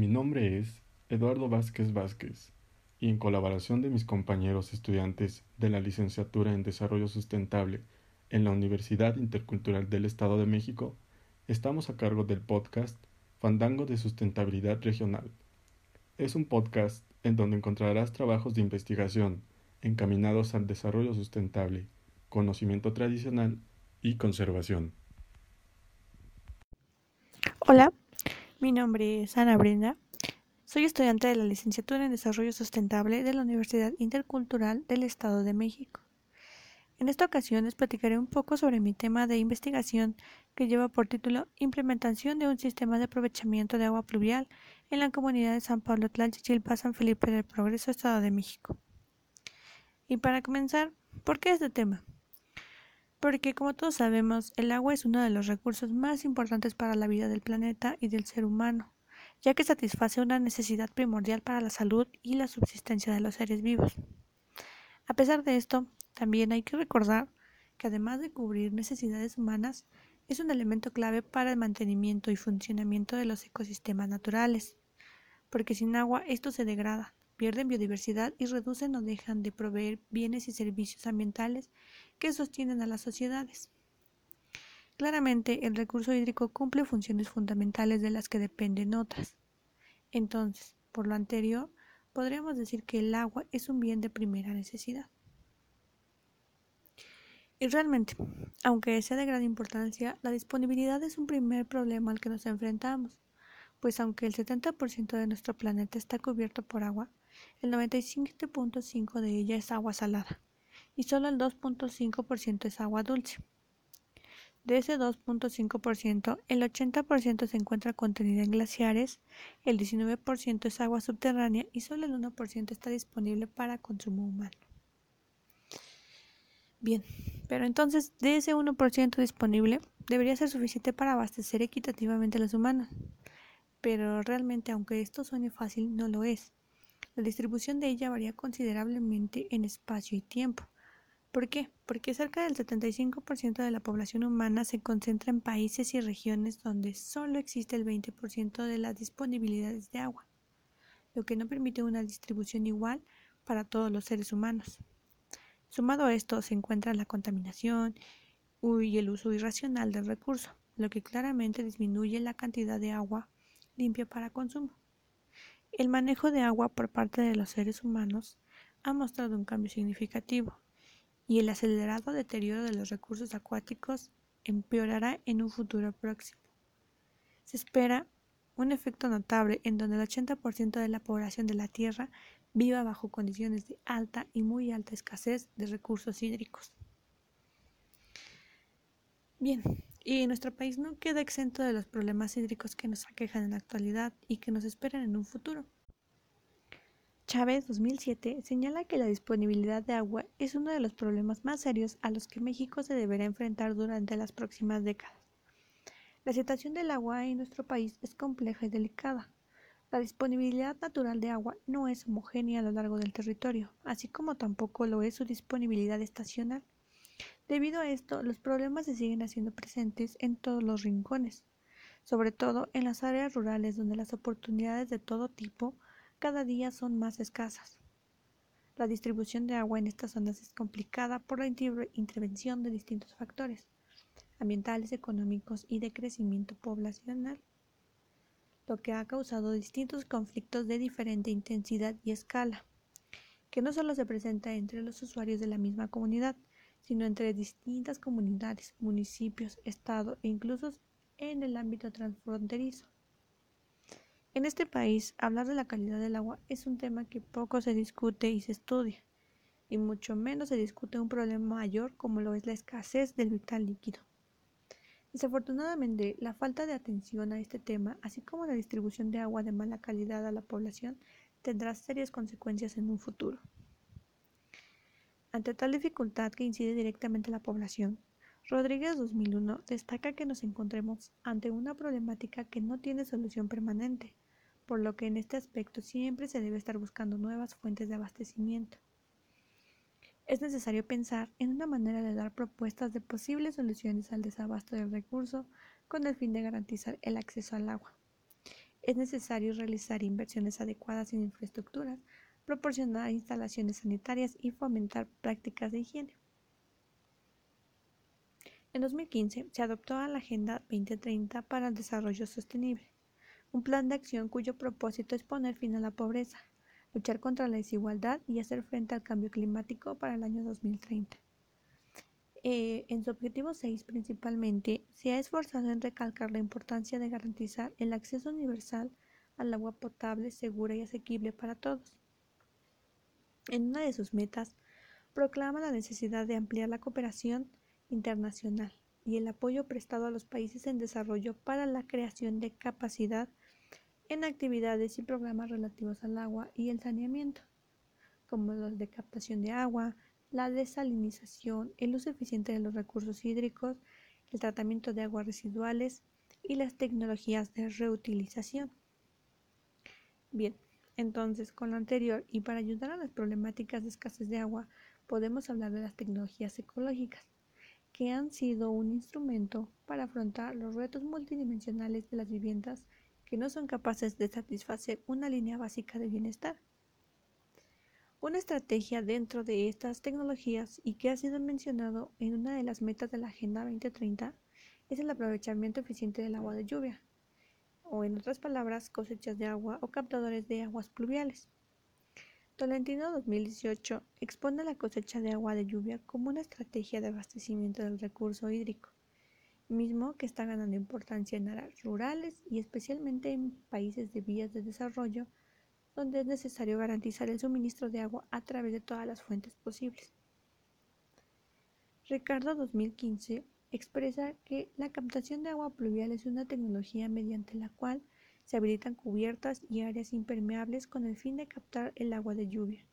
Mi nombre es Eduardo Vázquez Vázquez y en colaboración de mis compañeros estudiantes de la licenciatura en Desarrollo Sustentable en la Universidad Intercultural del Estado de México, estamos a cargo del podcast Fandango de Sustentabilidad Regional. Es un podcast en donde encontrarás trabajos de investigación encaminados al desarrollo sustentable, conocimiento tradicional y conservación. Hola, mi nombre es Ana Brenda. Soy estudiante de la licenciatura en Desarrollo Sustentable de la Universidad Intercultural del Estado de México. En esta ocasión les platicaré un poco sobre mi tema de investigación que lleva por título Implementación de un sistema de aprovechamiento de agua pluvial en la comunidad de San Pablo Tlalchichilpa, San Felipe del Progreso, Estado de México. Y para comenzar, ¿por qué este tema? Porque como todos sabemos, el agua es uno de los recursos más importantes para la vida del planeta y del ser humano, ya que satisface una necesidad primordial para la salud y la subsistencia de los seres vivos. A pesar de esto, también hay que recordar que además de cubrir necesidades humanas, es un elemento clave para el mantenimiento y funcionamiento de los ecosistemas naturales, porque sin agua esto se degrada, pierden biodiversidad y reducen o dejan de proveer bienes y servicios ambientales que sostienen a las sociedades. Claramente, el recurso hídrico cumple funciones fundamentales de las que dependen otras. Entonces, por lo anterior, podríamos decir que el agua es un bien de primera necesidad. Y realmente, aunque sea de gran importancia, la disponibilidad es un primer problema al que nos enfrentamos, pues aunque el 70% de nuestro planeta está cubierto por agua, el 95.5% de ella es agua salada y solo el 2.5% es agua dulce. De ese 2.5%, el 80% se encuentra contenida en glaciares, el 19% es agua subterránea y solo el 1% está disponible para consumo humano. Bien, pero entonces de ese 1% disponible debería ser suficiente para abastecer equitativamente a los humanos. Pero realmente, aunque esto suene fácil, no lo es. La distribución de ella varía considerablemente en espacio y tiempo. ¿Por qué? Porque cerca del 75% de la población humana se concentra en países y regiones donde solo existe el 20% de las disponibilidades de agua, lo que no permite una distribución igual para todos los seres humanos. Sumado a esto se encuentra la contaminación y el uso irracional del recurso, lo que claramente disminuye la cantidad de agua limpia para consumo. El manejo de agua por parte de los seres humanos ha mostrado un cambio significativo y el acelerado deterioro de los recursos acuáticos empeorará en un futuro próximo. Se espera un efecto notable en donde el 80% de la población de la Tierra viva bajo condiciones de alta y muy alta escasez de recursos hídricos. Bien, y nuestro país no queda exento de los problemas hídricos que nos aquejan en la actualidad y que nos esperan en un futuro. Chávez 2007 señala que la disponibilidad de agua es uno de los problemas más serios a los que México se deberá enfrentar durante las próximas décadas. La situación del agua en nuestro país es compleja y delicada. La disponibilidad natural de agua no es homogénea a lo largo del territorio, así como tampoco lo es su disponibilidad estacional. Debido a esto, los problemas se siguen haciendo presentes en todos los rincones, sobre todo en las áreas rurales donde las oportunidades de todo tipo cada día son más escasas. La distribución de agua en estas zonas es complicada por la intervención de distintos factores ambientales, económicos y de crecimiento poblacional, lo que ha causado distintos conflictos de diferente intensidad y escala, que no solo se presenta entre los usuarios de la misma comunidad, sino entre distintas comunidades, municipios, estado e incluso en el ámbito transfronterizo. En este país, hablar de la calidad del agua es un tema que poco se discute y se estudia, y mucho menos se discute un problema mayor como lo es la escasez del vital líquido. Desafortunadamente, la falta de atención a este tema, así como la distribución de agua de mala calidad a la población, tendrá serias consecuencias en un futuro. Ante tal dificultad que incide directamente en la población, Rodríguez 2001 destaca que nos encontremos ante una problemática que no tiene solución permanente, por lo que en este aspecto siempre se debe estar buscando nuevas fuentes de abastecimiento. Es necesario pensar en una manera de dar propuestas de posibles soluciones al desabasto del recurso con el fin de garantizar el acceso al agua. es necesario realizar inversiones adecuadas en infraestructuras, proporcionar instalaciones sanitarias y fomentar prácticas de higiene. En 2015 se adoptó la Agenda 2030 para el Desarrollo Sostenible, un plan de acción cuyo propósito es poner fin a la pobreza, luchar contra la desigualdad y hacer frente al cambio climático para el año 2030. Eh, en su objetivo 6 principalmente se ha esforzado en recalcar la importancia de garantizar el acceso universal al agua potable, segura y asequible para todos. En una de sus metas, proclama la necesidad de ampliar la cooperación internacional y el apoyo prestado a los países en desarrollo para la creación de capacidad en actividades y programas relativos al agua y el saneamiento, como los de captación de agua, la desalinización, el uso eficiente de los recursos hídricos, el tratamiento de aguas residuales y las tecnologías de reutilización. Bien, entonces con lo anterior y para ayudar a las problemáticas de escasez de agua, podemos hablar de las tecnologías ecológicas, que han sido un instrumento para afrontar los retos multidimensionales de las viviendas que no son capaces de satisfacer una línea básica de bienestar. Una estrategia dentro de estas tecnologías y que ha sido mencionado en una de las metas de la Agenda 2030 es el aprovechamiento eficiente del agua de lluvia, o en otras palabras, cosechas de agua o captadores de aguas pluviales. Tolentino 2018 expone la cosecha de agua de lluvia como una estrategia de abastecimiento del recurso hídrico, mismo que está ganando importancia en áreas rurales y especialmente en países de vías de desarrollo donde es necesario garantizar el suministro de agua a través de todas las fuentes posibles. Ricardo 2015 expresa que la captación de agua pluvial es una tecnología mediante la cual se habilitan cubiertas y áreas impermeables con el fin de captar el agua de lluvia,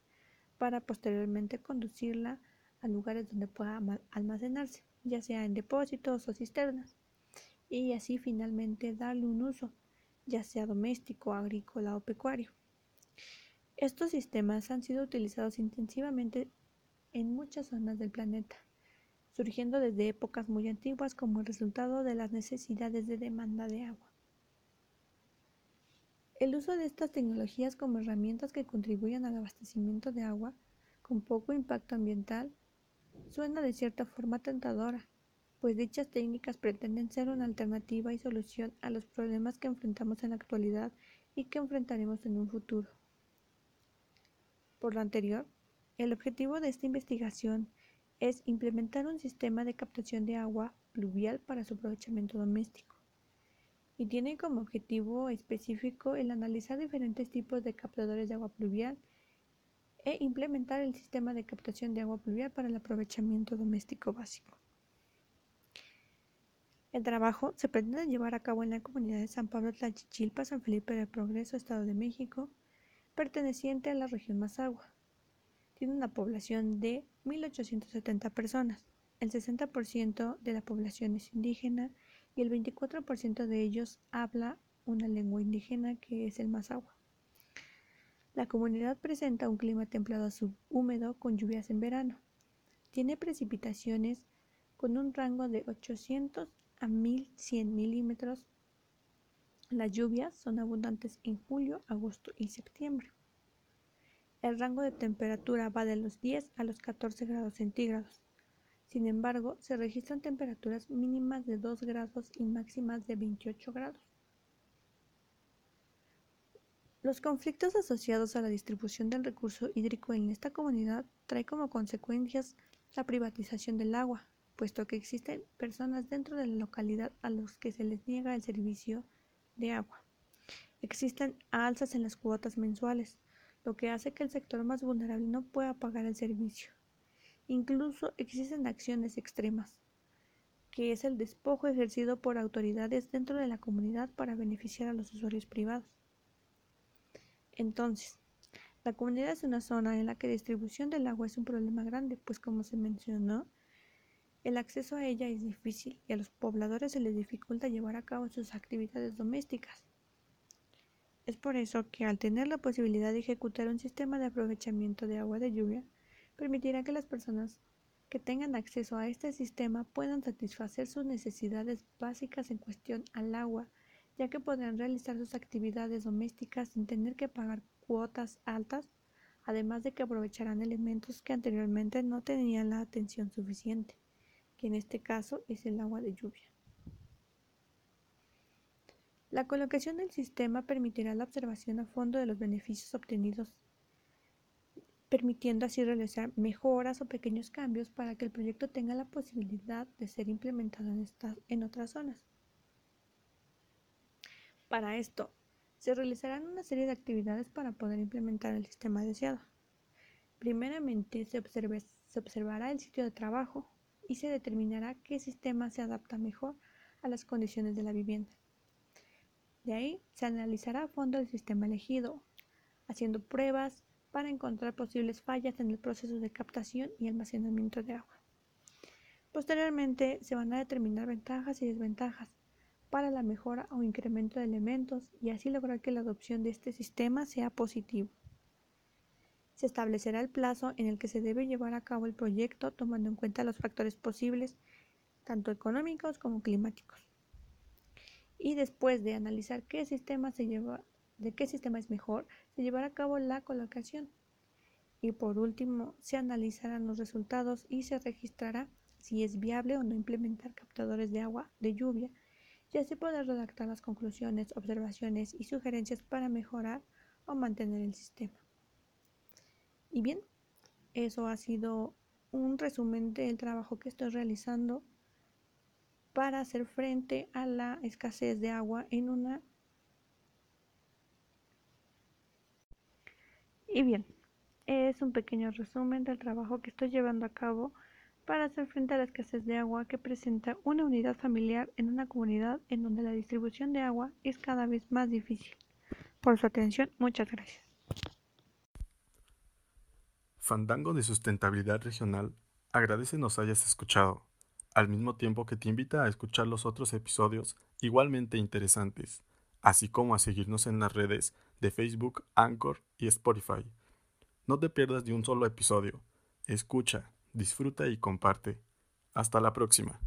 para posteriormente conducirla a lugares donde pueda almacenarse, ya sea en depósitos o cisternas, y así finalmente darle un uso, ya sea doméstico, agrícola o pecuario. Estos sistemas han sido utilizados intensivamente en muchas zonas del planeta, surgiendo desde épocas muy antiguas como resultado de las necesidades de demanda de agua. El uso de estas tecnologías como herramientas que contribuyen al abastecimiento de agua con poco impacto ambiental suena de cierta forma tentadora, pues dichas técnicas pretenden ser una alternativa y solución a los problemas que enfrentamos en la actualidad y que enfrentaremos en un futuro. Por lo anterior, el objetivo de esta investigación es implementar un sistema de captación de agua pluvial para su aprovechamiento doméstico y tiene como objetivo específico el analizar diferentes tipos de captadores de agua pluvial e implementar el sistema de captación de agua pluvial para el aprovechamiento doméstico básico. El trabajo se pretende llevar a cabo en la comunidad de San Pablo Tlachichilpa, San Felipe del Progreso, Estado de México, perteneciente a la región Mazagua. Tiene una población de 1.870 personas. El 60% de la población es indígena y el 24% de ellos habla una lengua indígena que es el Mazagua. La comunidad presenta un clima templado subhúmedo con lluvias en verano. Tiene precipitaciones con un rango de 800 a 1100 milímetros las lluvias son abundantes en julio, agosto y septiembre. El rango de temperatura va de los 10 a los 14 grados centígrados. Sin embargo, se registran temperaturas mínimas de 2 grados y máximas de 28 grados. Los conflictos asociados a la distribución del recurso hídrico en esta comunidad trae como consecuencias la privatización del agua, puesto que existen personas dentro de la localidad a los que se les niega el servicio de agua. Existen alzas en las cuotas mensuales, lo que hace que el sector más vulnerable no pueda pagar el servicio. Incluso existen acciones extremas, que es el despojo ejercido por autoridades dentro de la comunidad para beneficiar a los usuarios privados. Entonces, la comunidad es una zona en la que la distribución del agua es un problema grande, pues como se mencionó, el acceso a ella es difícil y a los pobladores se les dificulta llevar a cabo sus actividades domésticas. Es por eso que al tener la posibilidad de ejecutar un sistema de aprovechamiento de agua de lluvia, permitirá que las personas que tengan acceso a este sistema puedan satisfacer sus necesidades básicas en cuestión al agua, ya que podrán realizar sus actividades domésticas sin tener que pagar cuotas altas, además de que aprovecharán elementos que anteriormente no tenían la atención suficiente, que en este caso es el agua de lluvia. La colocación del sistema permitirá la observación a fondo de los beneficios obtenidos, permitiendo así realizar mejoras o pequeños cambios para que el proyecto tenga la posibilidad de ser implementado en, otras zonas. Para esto, se realizarán una serie de actividades para poder implementar el sistema deseado. Primeramente, se, se observará el sitio de trabajo y se determinará qué sistema se adapta mejor a las condiciones de la vivienda. De ahí se analizará a fondo el sistema elegido, haciendo pruebas para encontrar posibles fallas en el proceso de captación y almacenamiento de agua. Posteriormente se van a determinar ventajas y desventajas para la mejora o incremento de elementos y así lograr que la adopción de este sistema sea positivo. Se establecerá el plazo en el que se debe llevar a cabo el proyecto tomando en cuenta los factores posibles, tanto económicos como climáticos y después de analizar de qué sistema es mejor, se llevará a cabo la colocación. Y por último, se analizarán los resultados y se registrará si es viable o no implementar captadores de agua de lluvia y así poder redactar las conclusiones, observaciones y sugerencias para mejorar o mantener el sistema. Y bien, eso ha sido un resumen del trabajo que estoy realizando para hacer frente a la escasez de agua en una... Y bien, es un pequeño resumen del trabajo que estoy llevando a cabo para hacer frente a la escasez de agua que presenta una unidad familiar en una comunidad en donde la distribución de agua es cada vez más difícil. Por su atención, muchas gracias. Fandango de Sustentabilidad Regional agradece nos hayas escuchado al mismo tiempo que te invita a escuchar los otros episodios igualmente interesantes, así como a seguirnos en las redes de Facebook, Anchor y Spotify. No te pierdas de un solo episodio. Escucha, disfruta y comparte. Hasta la próxima.